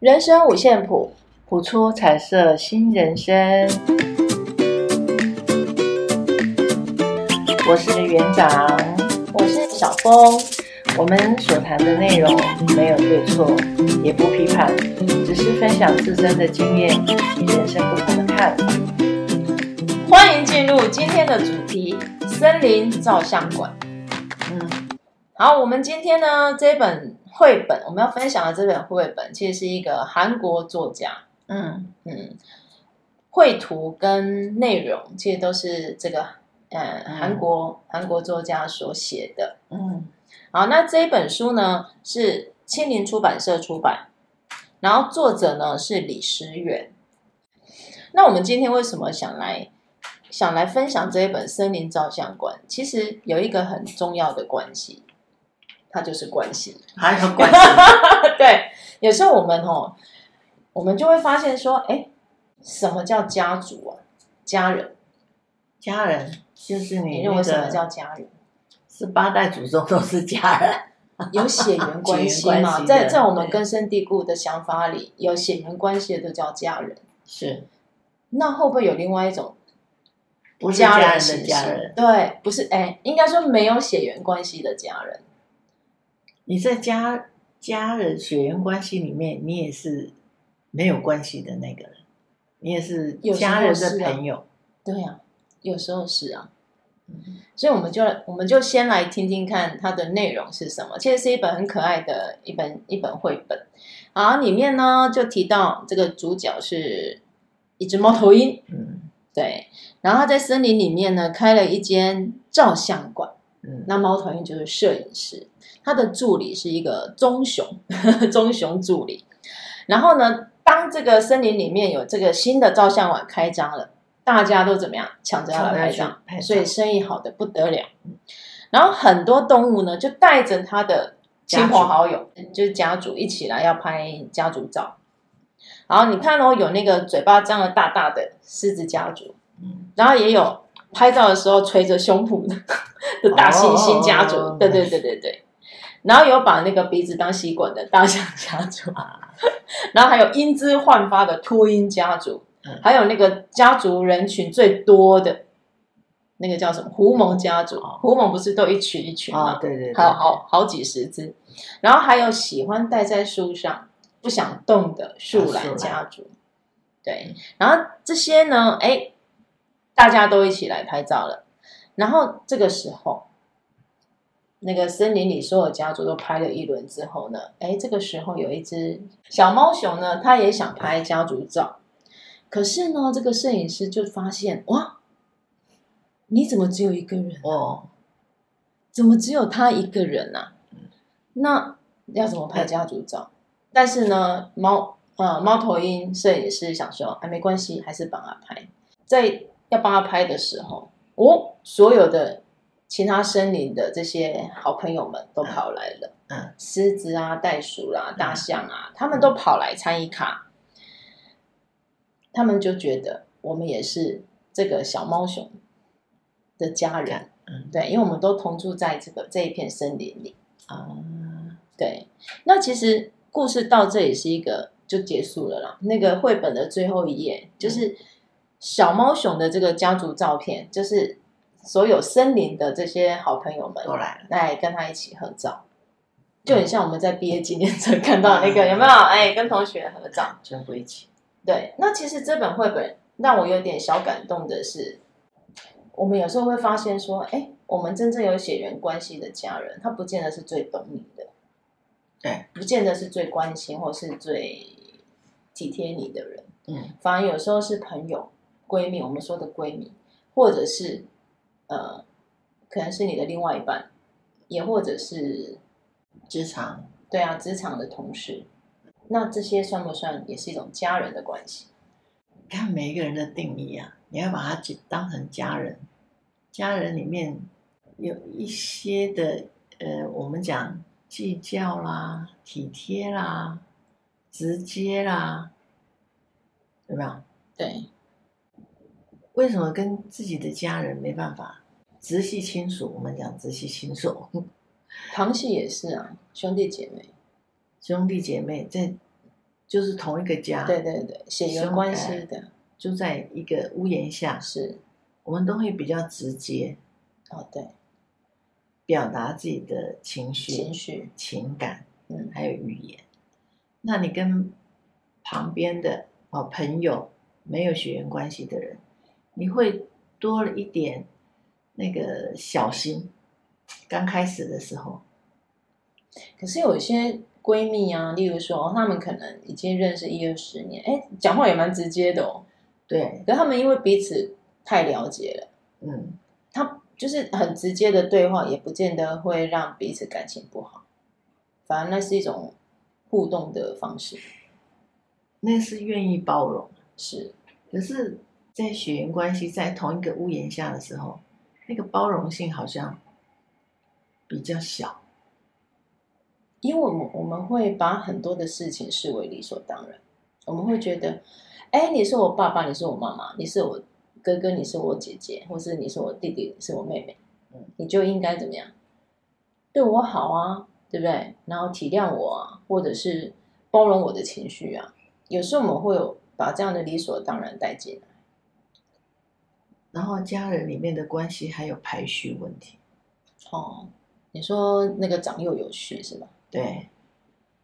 人生五线谱，谱出彩色新人生。我是园长，我是小峰。我们所谈的内容没有对错，也不批判，只是分享自身的经验与人生不同的看法。欢迎进入今天的主题：森林照相馆。嗯，好，我们今天呢，这本绘本我们要分享的这本绘本，其实是一个韩国作家。嗯嗯，绘图跟内容其实都是这个呃韩国韩国作家所写的。嗯。好，那这一本书呢是青林出版社出版，然后作者呢是李时远。那我们今天为什么想来想来分享这一本《森林照相馆》？其实有一个很重要的关系，它就是关系，还有关系。对，有时候我们哦，我们就会发现说，哎，什么叫家族啊？家人，家人就是你，你认为什么叫家人？是八代祖宗都是家人，有血缘关系嘛？在在我们根深蒂固的想法里，有血缘关系的都叫家人。是，那会不会有另外一种不是家人的家人？对，不是，哎，应该说没有血缘关系的家人。你在家家人血缘关系里面，你也是没有关系的那个人，你也是家人的朋友。啊对呀、啊，有时候是啊。所以我们就我们就先来听听看它的内容是什么。其实是一本很可爱的一本一本绘本。好，里面呢就提到这个主角是一只猫头鹰。嗯，对。然后他在森林里面呢开了一间照相馆。嗯，那猫头鹰就是摄影师，他的助理是一个棕熊，棕熊助理。然后呢，当这个森林里面有这个新的照相馆开张了。大家都怎么样抢着要来拍照，所以生意好的不得了。然后很多动物呢，就带着他的亲朋好友，就是家族一起来要拍家族照。然后你看哦，有那个嘴巴张得大大的狮子家族，然后也有拍照的时候捶着胸脯的 的大猩猩家族，对对对对对。然后有把那个鼻子当吸管的大象家族，然后还有英姿焕发的秃鹰家族。还有那个家族人群最多的那个叫什么？狐獴家族，狐獴不是都一群一群吗？对对对，还有好好几十只。然后还有喜欢待在树上不想动的树懒家族。对，然后这些呢，哎，大家都一起来拍照了。然后这个时候，那个森林里所有家族都拍了一轮之后呢，哎，这个时候有一只小猫熊呢，它也想拍家族照。可是呢，这个摄影师就发现哇，你怎么只有一个人哦？怎么只有他一个人啊？那要怎么拍家族照？但是呢，猫呃猫头鹰摄影师想说，哎，没关系，还是帮他拍。在要帮他拍的时候，哦，所有的其他森林的这些好朋友们都跑来了，嗯，狮子啊、袋鼠啦、啊、大象啊，他们都跑来参与卡。他们就觉得我们也是这个小猫熊的家人，嗯，对，因为我们都同住在这个这一片森林里。啊，嗯，对。那其实故事到这里是一个就结束了啦。那个绘本的最后一页就是小猫熊的这个家族照片，就是所有森林的这些好朋友们都来了，来跟他一起合照，就很像我们在毕业纪念册看到那个有没有？哎，跟同学合照，全部一起。对，那其实这本绘本让我有点小感动的是，我们有时候会发现说，哎，我们真正有血缘关系的家人，他不见得是最懂你的，对，不见得是最关心或是最体贴你的人，嗯，反而有时候是朋友、闺蜜，我们说的闺蜜，或者是呃，可能是你的另外一半，也或者是职场，对啊，职场的同事。那这些算不算也是一种家人的关系？看每一个人的定义啊，你要把它当成家人。家人里面有一些的，呃，我们讲计较啦、体贴啦、直接啦，对吧？对。为什么跟自己的家人没办法？直系亲属，我们讲直系亲属，旁系也是啊，兄弟姐妹。兄弟姐妹在就是同一个家，对对对，血缘关系的，住在一个屋檐下，是，我们都会比较直接，哦对，表达自己的情绪、情绪、情感，嗯，还有语言。那你跟旁边的哦朋友没有血缘关系的人，你会多了一点那个小心。刚开始的时候，可是有一些闺蜜啊，例如说，她们可能已经认识一二十年，哎，讲话也蛮直接的哦。对，可是他们因为彼此太了解了，嗯，他就是很直接的对话，也不见得会让彼此感情不好，反而那是一种互动的方式，那是愿意包容，是。可是，在血缘关系在同一个屋檐下的时候，那个包容性好像。比较小，因为我们我们会把很多的事情视为理所当然，我们会觉得，哎，你是我爸爸，你是我妈妈，你是我哥哥，你是我姐姐，或是你是我弟弟，你是我妹妹，嗯，你就应该怎么样，对我好啊，对不对？然后体谅我啊，或者是包容我的情绪啊。有时候我们会有把这样的理所当然带进来，然后家人里面的关系还有排序问题，哦。你说那个长幼有序是吧？对，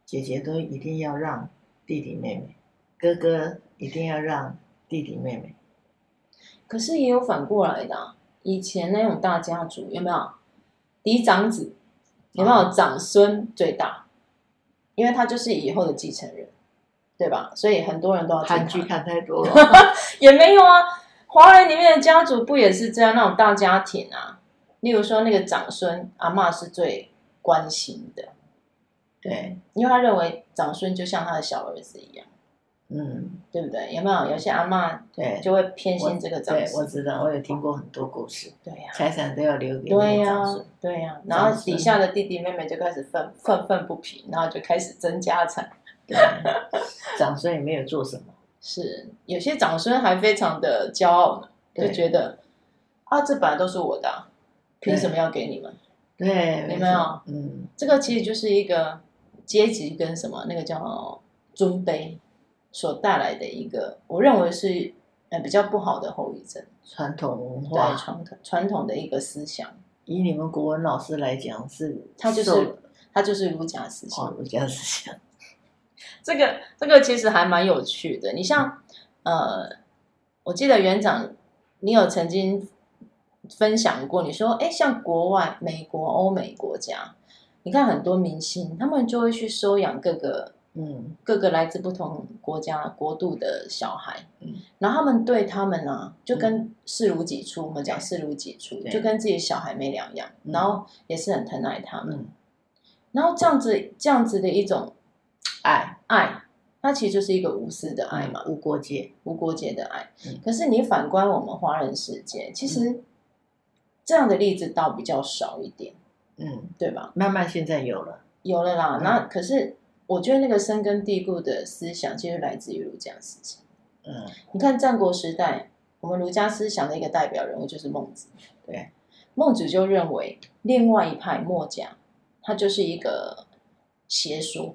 姐姐都一定要让弟弟妹妹，哥哥一定要让弟弟妹妹。可是也有反过来的啊，以前那种大家族有没有？嫡长子有没有？长孙最大，因为他就是以后的继承人，对吧？所以很多人都要韩剧看太多了，也没有啊。华人里面的家族不也是这样？那种大家庭啊。例如说，那个长孙阿嬷是最关心的，对，因为他认为长孙就像他的小儿子一样，嗯，对不对？有没有有些阿嬷对就会偏心这个长孙？对，我知道，我有听过很多故事。对呀，财产都要留给对呀，对呀，然后底下的弟弟妹妹就开始愤愤愤不平，然后就开始争家产。对，长孙也没有做什么，是有些长孙还非常的骄傲呢，就觉得啊，这本来都是我的。凭什么要给你们？对，有没有？嗯，这个其实就是一个阶级跟什么那个叫尊卑所带来的一个，我认为是呃比较不好的后遗症。传统文化，对，传统传统的一个思想。以你们国文老师来讲，是他就是他就是儒家思想，儒家思想。这个这个其实还蛮有趣的。你像呃，我记得园长，你有曾经。分享过，你说，哎，像国外、美国、欧美国家，你看很多明星，他们就会去收养各个，嗯，各个来自不同国家国度的小孩，嗯，然后他们对他们呢、啊，就跟视如己出，嗯、我们讲视如己出，就跟自己小孩没两样，嗯、然后也是很疼爱他们，嗯、然后这样子，这样子的一种爱爱，它其实就是一个无私的爱嘛，嗯、无国界、无国界的爱。嗯、可是你反观我们华人世界，其实。嗯这样的例子倒比较少一点，嗯，对吧？慢慢现在有了，有了啦。嗯、那可是我觉得那个深根蒂固的思想，其实来自于儒家思想。嗯，你看战国时代，我们儒家思想的一个代表人物就是孟子。对，孟子就认为另外一派墨家，他就是一个邪说，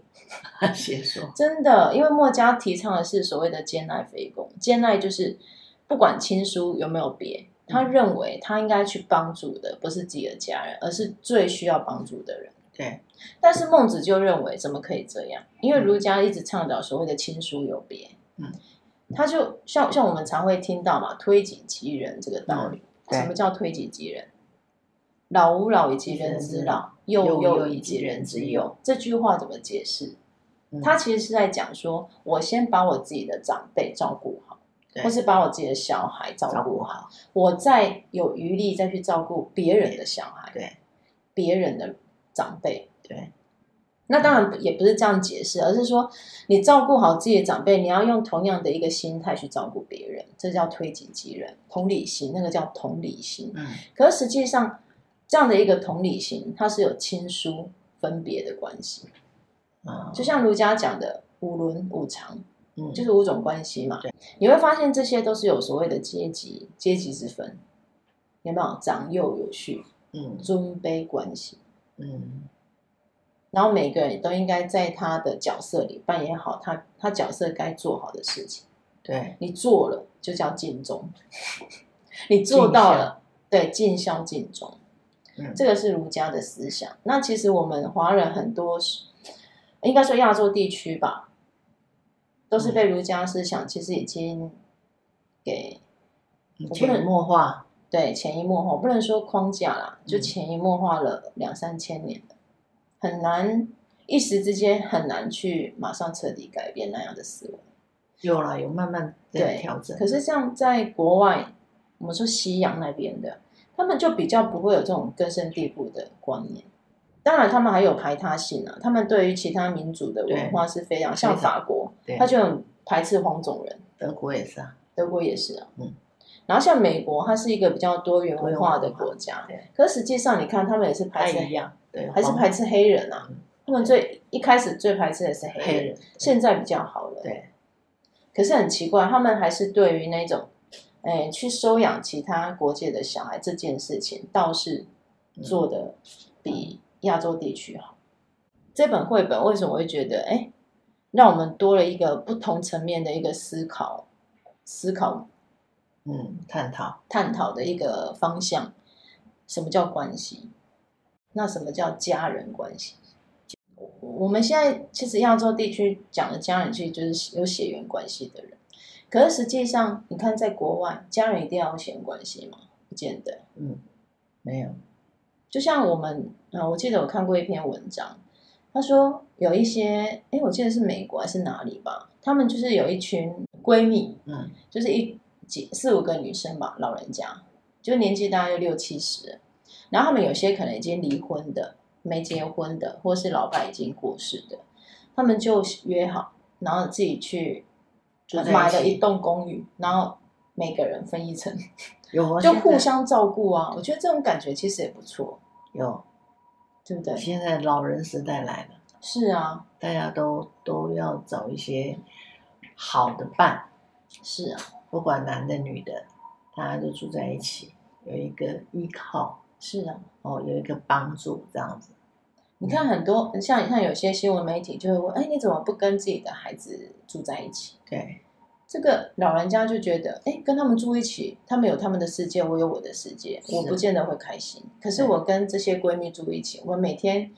邪说。真的，因为墨家提倡的是所谓的兼爱非攻，兼爱就是不管亲疏有没有别。他认为他应该去帮助的不是自己的家人，而是最需要帮助的人。对，但是孟子就认为怎么可以这样？因为儒家一直倡导所谓的亲疏有别。嗯，他就像像我们常会听到嘛，推己及人这个道理。嗯、什么叫推己及人？老吾老以及人之老，幼吾幼以及人之幼。这句话怎么解释？嗯、他其实是在讲说，我先把我自己的长辈照顾好。或是把我自己的小孩照顾好，好我再有余力再去照顾别人的小孩，对，别人的长辈，对。那当然也不是这样解释，而是说你照顾好自己的长辈，你要用同样的一个心态去照顾别人，这叫推己及人，同理心，那个叫同理心。嗯。可是实际上，这样的一个同理心，它是有亲疏分别的关系。啊。就像儒家讲的五伦五常。嗯，就是五种关系嘛。对，你会发现这些都是有所谓的阶级阶级之分，有没有长幼有序？嗯，尊卑关系。嗯，然后每个人都应该在他的角色里扮演好他他角色该做好的事情。对，你做了就叫尽忠，你做到了，对，尽孝尽忠。嗯，这个是儒家的思想。那其实我们华人很多，应该说亚洲地区吧，都是被儒家思想其实已经给潜移默化。对，潜移默化，我不能说框架啦，就潜移默化了两三千年了，很难一时之间很难去马上彻底改变那样的思维。有啦，有慢慢对调整。可是像在国外，我们说西洋那边的，他们就比较不会有这种根深蒂固的观念。当然，他们还有排他性啊，他们对于其他民族的文化是非常像法国，他就很排斥黄种人。德国也是啊，德国也是啊，嗯。然后像美国，它是一个比较多元文化的国家，对。可是实际上，你看他们也是排斥一样，对，还是排斥黑人啊。他们最一开始最排斥的是黑人，现在比较好了，对。可是很奇怪，他们还是对于那种，哎，去收养其他国界的小孩这件事情，倒是做的比亚洲地区好。这本绘本为什么会觉得，哎，让我们多了一个不同层面的一个思考，思考，嗯，探讨，探讨的一个方向。什么叫关系？那什么叫家人关系？我们现在其实亚洲地区讲的家人，其实就是有血缘关系的人。可是实际上，你看在国外，家人一定要有血缘关系吗？不见得。嗯，没有。就像我们啊，我记得我看过一篇文章，他说有一些，哎，我记得是美国还是哪里吧？他们就是有一群闺蜜，嗯，就是一几四五个女生吧，老人家，就年纪大概有六七十，然后他们有些可能已经离婚的。没结婚的，或是老爸已经过世的，他们就约好，然后自己去买了一栋公寓，然后每个人分一层，有 就互相照顾啊。我觉得这种感觉其实也不错，有，对不对？现在老人时代来了，是啊，大家都都要找一些好的伴，是啊，不管男的女的，大家都住在一起，有一个依靠。是啊，哦，有一个帮助这样子。你看很多像像有些新闻媒体就会问，哎，你怎么不跟自己的孩子住在一起？对，这个老人家就觉得，哎，跟他们住一起，他们有他们的世界，我有我的世界，我不见得会开心。可是我跟这些闺蜜住一起，我每天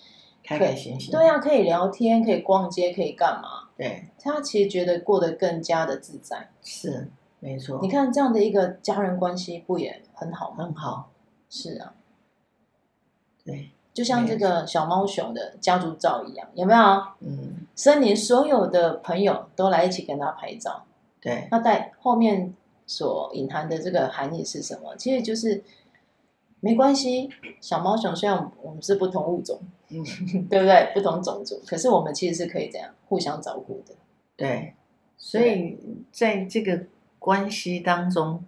开开心心，对呀，可以聊天，可以逛街，可以干嘛？对，他其实觉得过得更加的自在。是，没错。你看这样的一个家人关系，不也很好吗？很好。是啊。对，就像这个小猫熊的家族照一样，有没有？嗯，森林所有的朋友都来一起跟他拍照。对，那在后面所隐含的这个含义是什么？其实就是没关系，小猫熊虽然我们是不同物种，嗯，对不对？不同种族，可是我们其实是可以这样互相照顾的。对，所以在这个关系当中，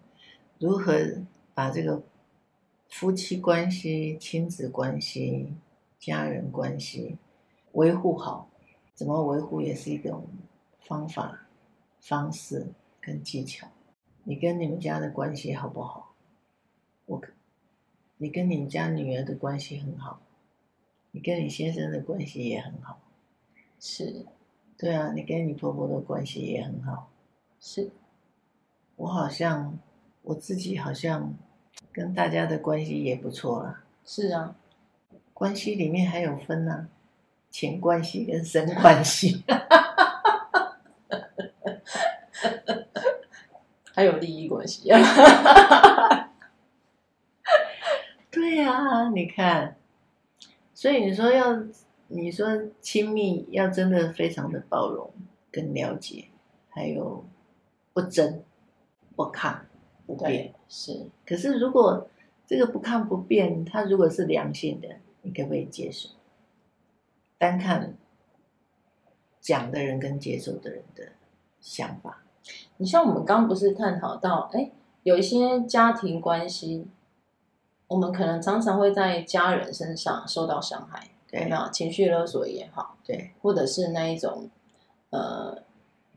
如何把这个。夫妻关系、亲子关系、家人关系维护好，怎么维护也是一种方法、方式跟技巧。你跟你们家的关系好不好？我，你跟你们家女儿的关系很好，你跟你先生的关系也很好，是，对啊，你跟你婆婆的关系也很好，是。我好像我自己好像。跟大家的关系也不错啦。是啊，关系里面还有分呢、啊，钱关系跟身关系，还有利益关系啊。对啊，你看，所以你说要，你说亲密要真的非常的包容跟了解，还有不争不抗。不变是，可是如果这个不看不变，它如果是良性的，你可不可以接受？单看讲的人跟接受的人的想法。你像我们刚刚不是探讨到，哎，有一些家庭关系，我们可能常常会在家人身上受到伤害，对，有没有？情绪勒索也好，对，或者是那一种，呃，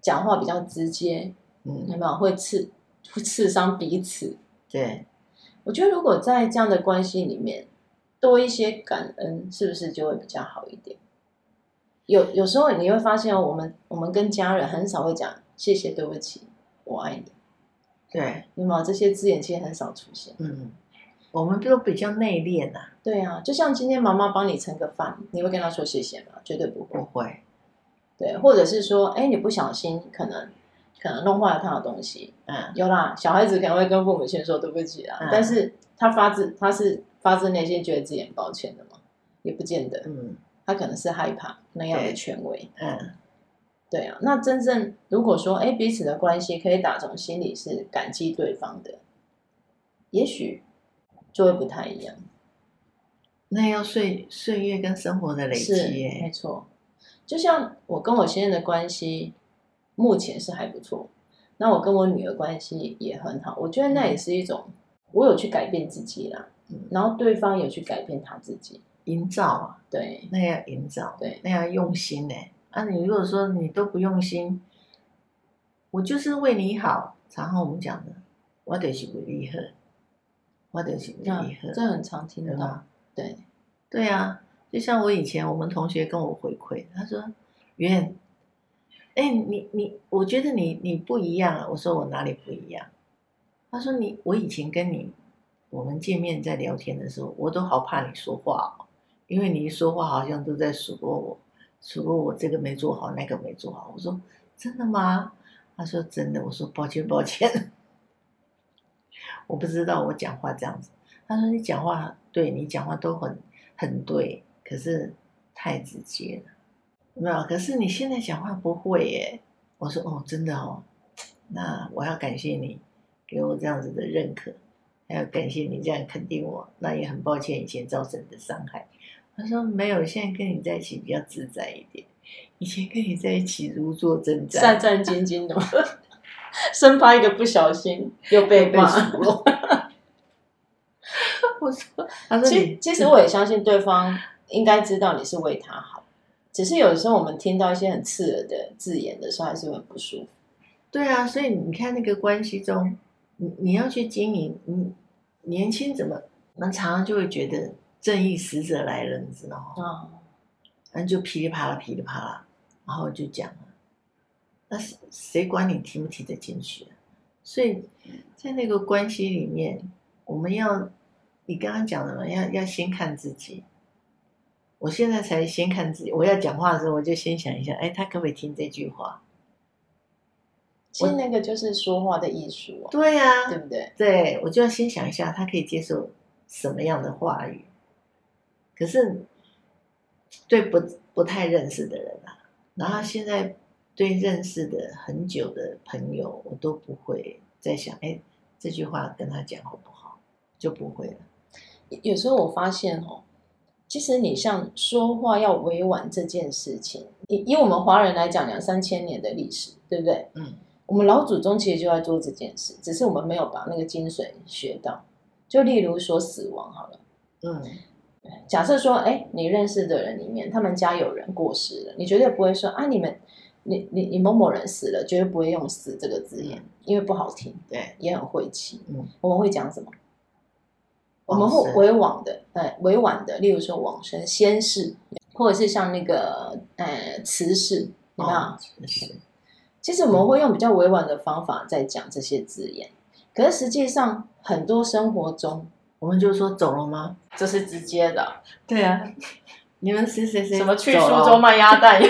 讲话比较直接，嗯，有没有？会刺。会刺伤彼此，对，我觉得如果在这样的关系里面多一些感恩，是不是就会比较好一点？有有时候你会发现，我们我们跟家人很少会讲谢谢、对不起、我爱你。对，有没有这些字眼其实很少出现。嗯，我们都比较内敛呐。对啊，就像今天妈妈帮你盛个饭，你会跟她说谢谢吗？绝对不会。不会。对，或者是说，哎，你不小心可能可能弄坏了他的东西。嗯，有啦，小孩子可能会跟父母亲说对不起啊，嗯、但是他发自他是发自内心觉得自己很抱歉的嘛，也不见得。嗯，他可能是害怕那样的权威。嗯。对啊，那真正如果说，哎，彼此的关系可以打从心里是感激对方的，也许就会不太一样。那要岁岁月跟生活的累积耶，没错。就像我跟我先生的关系，目前是还不错。那我跟我女儿关系也很好，我觉得那也是一种，我有去改变自己啦，嗯，然后对方有去改变他自己，营造啊，对，那要营造，对，那要用心呢。啊，你如果说你都不用心，我就是为你好。常常我们讲的，我就是为你好，我就是为你好，这很常听到。吗对，对啊，就像我以前我们同学跟我回馈，他说：“袁，哎，你你，我觉得你你不一样啊。”我说：“我哪里不一样？”他说：“你我以前跟你我们见面在聊天的时候，我都好怕你说话哦，因为你一说话好像都在数落我。”数落我这个没做好，那个没做好。我说真的吗？他说真的。我说抱歉，抱歉，我不知道我讲话这样子。他说你讲话对，你讲话都很很对，可是太直接了。没有，可是你现在讲话不会耶。我说哦，真的哦。那我要感谢你给我这样子的认可，还要感谢你这样肯定我。那也很抱歉以前造成的伤害。他说没有，现在跟你在一起比较自在一点。以前跟你在一起如坐针毡，战战兢兢的，生怕一个不小心又被骂。我说，他说其其实我也相信对方应该知道你是为他好，只是有时候我们听到一些很刺耳的字眼的时候，还是很不舒服。对啊，所以你看那个关系中，你你要去经营，你年轻怎么，我们常常就会觉得。正义使者来了，你知道吗？哦，然后就噼里啪啦，噼里啪啦，然后就讲了。那谁谁管你听不听得进去啊？所以在那个关系里面，我们要你刚刚讲的嘛，要要先看自己。我现在才先看自己。我要讲话的时候，我就先想一下，哎，他可不可以听这句话？其实那个就是说话的艺术啊。对呀，对不对？对，我就要先想一下，他可以接受什么样的话语。可是，对不不太认识的人啊，然后现在对认识的很久的朋友，我都不会再想，哎，这句话跟他讲好不好？就不会了。有时候我发现哦，其实你像说话要委婉这件事情，以以我们华人来讲，两三千年的历史，对不对？嗯，我们老祖宗其实就在做这件事，只是我们没有把那个精髓学到。就例如说死亡好了，嗯。假设说，哎，你认识的人里面，他们家有人过世了，你绝对不会说啊，你们，你你你某某人死了，绝对不会用“死”这个字眼，因为不好听，对，也很晦气。嗯，我们会讲什么？我们会委婉的，哎，委婉的，例如说往生、仙逝，或者是像那个呃辞世，有没有？是。其实我们会用比较委婉的方法在讲这些字眼，可是实际上很多生活中。我们就说走了吗？这是直接的。对啊，你们谁谁谁什么去苏州卖鸭蛋、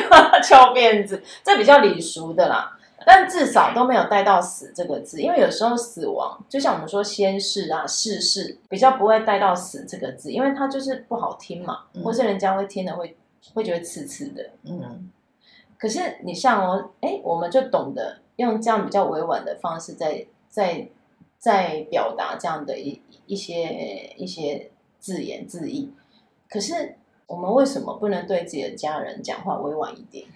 翘辫子，这比较礼俗的啦。但至少都没有带到死这个字，因为有时候死亡，就像我们说先逝啊、逝世，比较不会带到死这个字，因为它就是不好听嘛，嗯、或是人家会听了会会觉得刺刺的。嗯。可是你像哦，哎，我们就懂得用这样比较委婉的方式在，在在。在表达这样的一一些一些字眼字意，可是我们为什么不能对自己的家人讲话委婉一点？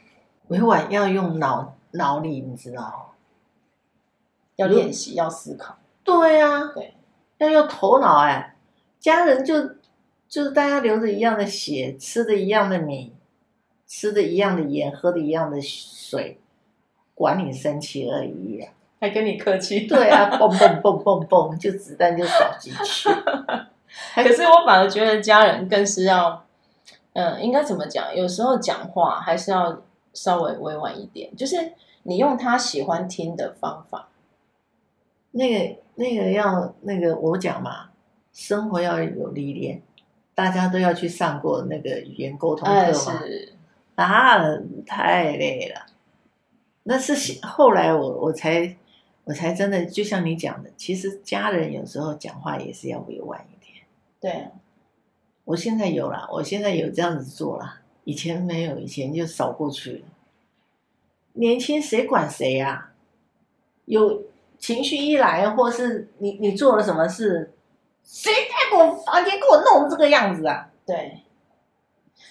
委婉要用脑脑力，你知道？要练习，要思考。对呀、啊，对，要用头脑哎。家人就就是大家流着一样的血，吃的一样的米，吃的一样的盐，喝的一样的水，管你生气而已呀、啊。还跟你客气？对啊，蹦蹦蹦蹦蹦，就子弹就扫进去。可是我反而觉得家人更是要嗯，应该怎么讲？有时候讲话还是要稍微委婉一点，就是你用他喜欢听的方法。那个那个要那个我讲嘛，生活要有历练，大家都要去上过那个语言沟通课嘛。啊，太累了。那是后来我我才我才真的就像你讲的，其实家人有时候讲话也是要委婉一点。对，我现在有了，我现在有这样子做了，以前没有，以前就扫过去了。年轻谁管谁呀？有情绪一来，或是你你做了什么事，谁在我房间给我弄这个样子啊？对，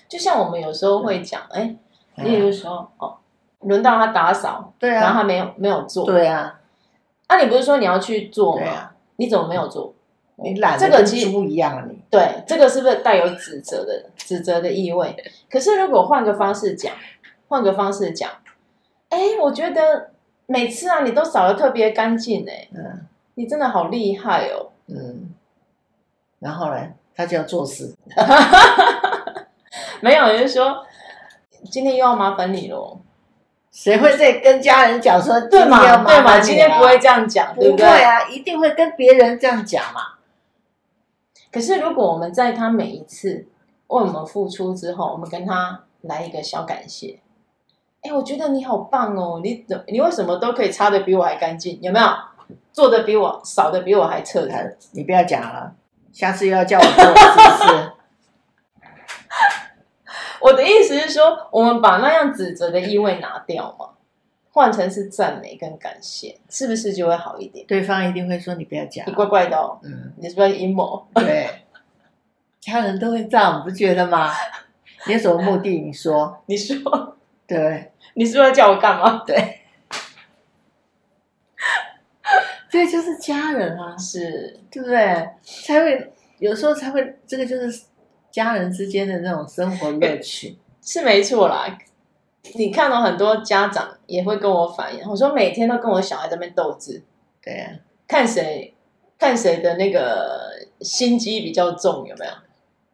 就像我们有时候会讲，哎，例如说哦。轮到他打扫，对啊，然后他没有没有做，对啊，啊，你不是说你要去做吗？你怎么没有做？你懒，这个其实不一样啊，你对这个是不是带有指责的指责的意味？可是如果换个方式讲，换个方式讲，哎，我觉得每次啊，你都扫得特别干净哎，嗯，你真的好厉害哦，嗯，然后呢，他就要做事，没有，就是说今天又要麻烦你喽。谁会在跟家人讲说对嘛？对嘛？今天不会这样讲，对不对？不会啊，一定会跟别人这样讲嘛。可是如果我们在他每一次为我们付出之后，我们跟他来一个小感谢。哎，我觉得你好棒哦！你怎你为什么都可以擦的比我还干净？有没有？做的比我扫的比我还彻底？你不要讲了，下次又要叫我做，是不是？我的意思是说，我们把那样指责的意味拿掉嘛，换成是赞美跟感谢，是不是就会好一点？对方一定会说：“你不要讲，你怪怪的哦。”嗯，你是不是阴谋？对，家人都会这样，你不觉得吗？你有什么目的？你说，你说，对，你是不是要叫我干嘛？对，这就是家人啊，是，对不对？才会有时候才会，这个就是。家人之间的那种生活乐趣 是没错啦。你看到很多家长也会跟我反映，我说每天都跟我小孩在那边斗智，对呀、啊，看谁看谁的那个心机比较重，有没有？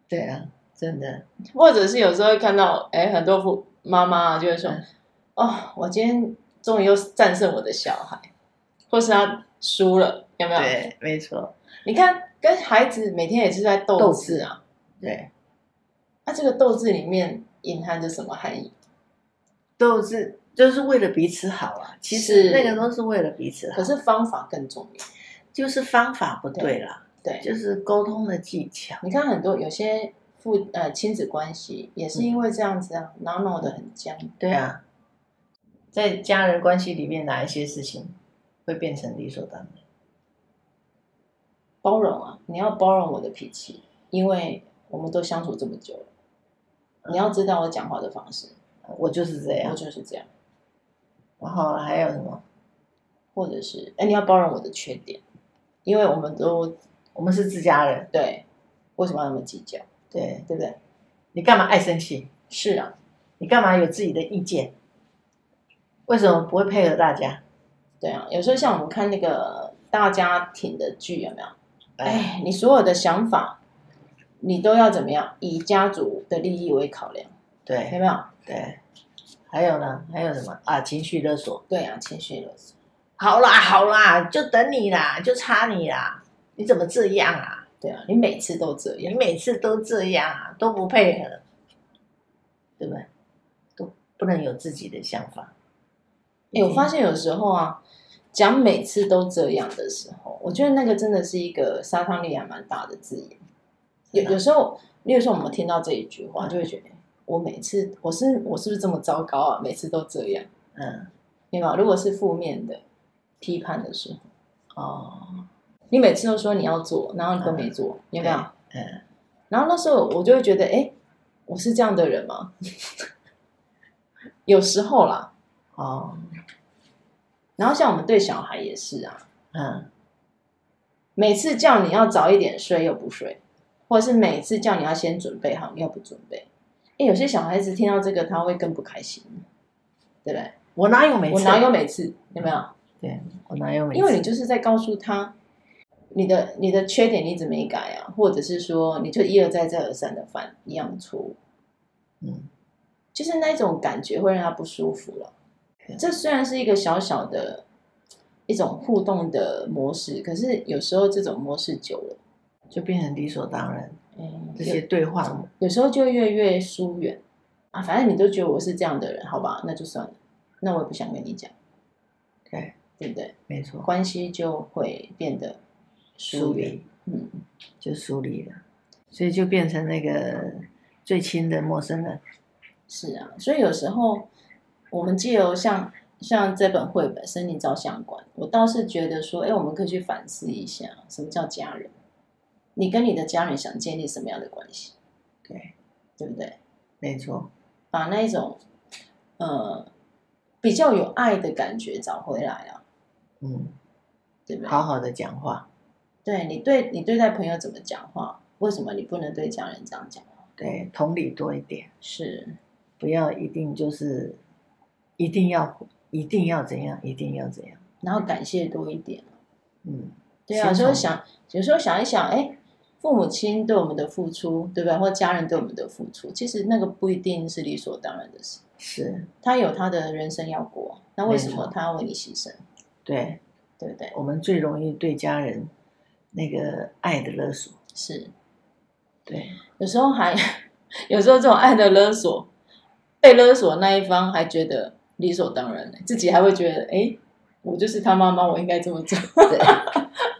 对啊，真的。或者是有时候会看到，哎，很多父妈妈就会说，嗯、哦，我今天终于又战胜我的小孩，或是他输了，有没有？对，没错。你看，跟孩子每天也是在斗智啊。对，那、啊、这个斗智里面隐含着什么含义？斗智就是为了彼此好啊，其实那个都是为了彼此好，可是方法更重要，就是方法不对了。对，就是沟通的技巧。你看很多有些父呃亲子关系也是因为这样子啊，闹闹的很僵。对啊，在家人关系里面，哪一些事情会变成理所当然？包容啊，你要包容我的脾气，因为。我们都相处这么久了，你要知道我讲话的方式，我就是这样，我就是这样。然后还有什么？或者是哎，你要包容我的缺点，因为我们都我们是自家人，对，为什么要那么计较？对，对不对？你干嘛爱生气？是啊，你干嘛有自己的意见？为什么不会配合大家？对啊，有时候像我们看那个大家庭的剧，有没有？哎，你所有的想法。你都要怎么样？以家族的利益为考量，对，有没有？对，还有呢？还有什么啊？情绪勒索，对啊，情绪勒索。好啦，好啦，就等你啦，就差你啦。你怎么这样啊？对啊，你每次都这样，你每次都这样啊，都不配合，对不对？都不能有自己的想法。哎，我发现有时候啊，讲每次都这样的时候，我觉得那个真的是一个杀伤力还蛮大的字眼。有有时候，例如说我们听到这一句话，就会觉得我每次我是我是不是这么糟糕啊？每次都这样，嗯，明白？如果是负面的批判的时候，哦，你每次都说你要做，然后你都没做，有没有？嗯，然后那时候我就会觉得，哎，我是这样的人吗？有时候啦，哦，然后像我们对小孩也是啊，嗯，每次叫你要早一点睡又不睡。或者是每次叫你要先准备好，你又不准备，哎，有些小孩子听到这个他会更不开心，对不对？我哪有每次？我哪有每次？有没有？对，我哪有每次？因为你就是在告诉他，你的你的缺点你一直没改啊，或者是说你就一而再再而三的犯一样的错误，嗯，就是那种感觉会让他不舒服了。这虽然是一个小小的一种互动的模式，可是有时候这种模式久了，就变成理所当然。嗯，这些对话有，有时候就越越疏远啊。反正你都觉得我是这样的人，好吧，那就算了。那我也不想跟你讲。对，对不对？没错，关系就会变得疏离，嗯，就疏离了，所以就变成那个最亲的陌生人。是啊，所以有时候我们借由像像这本绘本《森林照相馆》，我倒是觉得说，哎，我们可以去反思一下，什么叫家人？你跟你的家人想建立什么样的关系？对，对不对？没错，把那一种呃比较有爱的感觉找回来啊。嗯，对不对？好好的讲话。对，你对你对待朋友怎么讲话？为什么你不能对家人这样讲话？对，同理多一点。是，不要一定就是一定要一定要怎样，一定要怎样，然后感谢多一点。嗯，对啊，有时候想，有时候想一想，哎。父母亲对我们的付出，对不对？或家人对我们的付出，其实那个不一定是理所当然的事。是，他有他的人生要过，那为什么他要为你牺牲？对，对不对？我们最容易对家人那个爱的勒索，是，对。有时候还，有时候这种爱的勒索，被勒索那一方还觉得理所当然，自己还会觉得，哎，我就是他妈妈，我应该这么做。对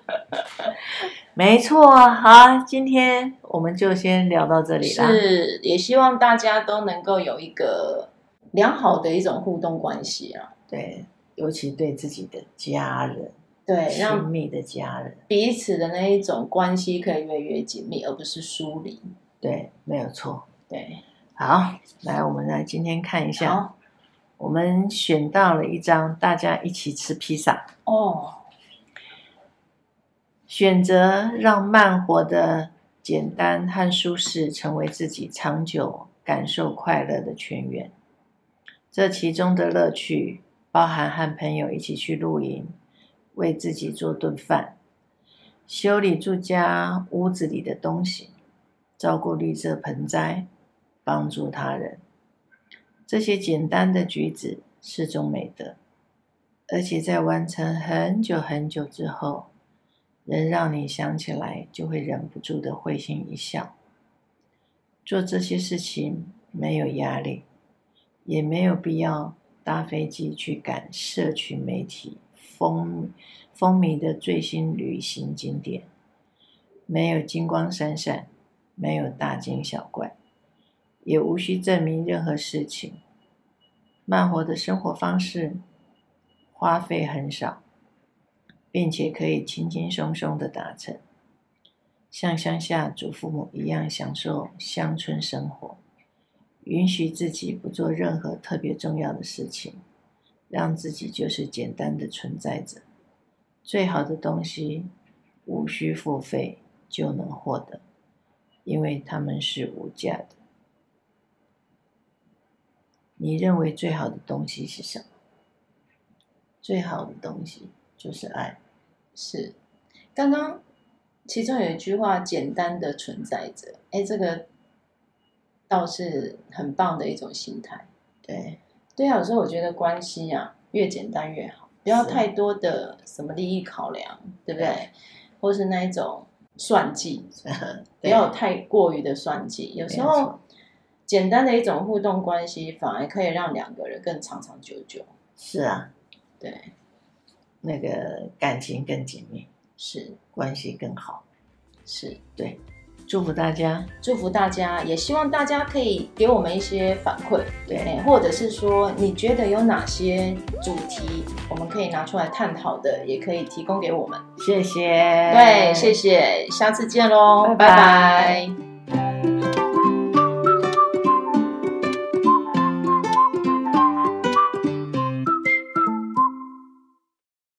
没错，好，今天我们就先聊到这里了。是，也希望大家都能够有一个良好的一种互动关系啊。对，尤其对自己的家人，对，亲密的家人，彼此的那一种关系可以越来越紧密，而不是疏离。对，没有错。对，好，来，我们来今天看一下，我们选到了一张，大家一起吃披萨哦。选择让慢活的简单和舒适成为自己长久感受快乐的泉源。这其中的乐趣包含和朋友一起去露营，为自己做顿饭，修理住家屋子里的东西，照顾绿色盆栽，帮助他人。这些简单的举止是种美德，而且在完成很久很久之后。人让你想起来，就会忍不住的会心一笑。做这些事情没有压力，也没有必要搭飞机去赶社群媒体风风靡的最新旅行景点，没有金光闪闪，没有大惊小怪，也无需证明任何事情。慢活的生活方式，花费很少。并且可以轻轻松松的达成，像乡下祖父母一样享受乡村生活，允许自己不做任何特别重要的事情，让自己就是简单的存在着。最好的东西无需付费就能获得，因为它们是无价的。你认为最好的东西是什么？最好的东西就是爱。是，刚刚其中有一句话，简单的存在着，哎，这个倒是很棒的一种心态。对，对啊，有时候我觉得关系啊，越简单越好，不要太多的什么利益考量，对不对？对，或是那一种算计，不要太过于的算计。有时候简单的一种互动关系，反而可以让两个人更长长久久。是啊，对。那个感情更紧密，是关系更好，是对。祝福大家，祝福大家，也希望大家可以给我们一些反馈，对，或者是说你觉得有哪些主题我们可以拿出来探讨的，也可以提供给我们。谢谢，对，谢谢，下次见喽，拜拜。拜拜。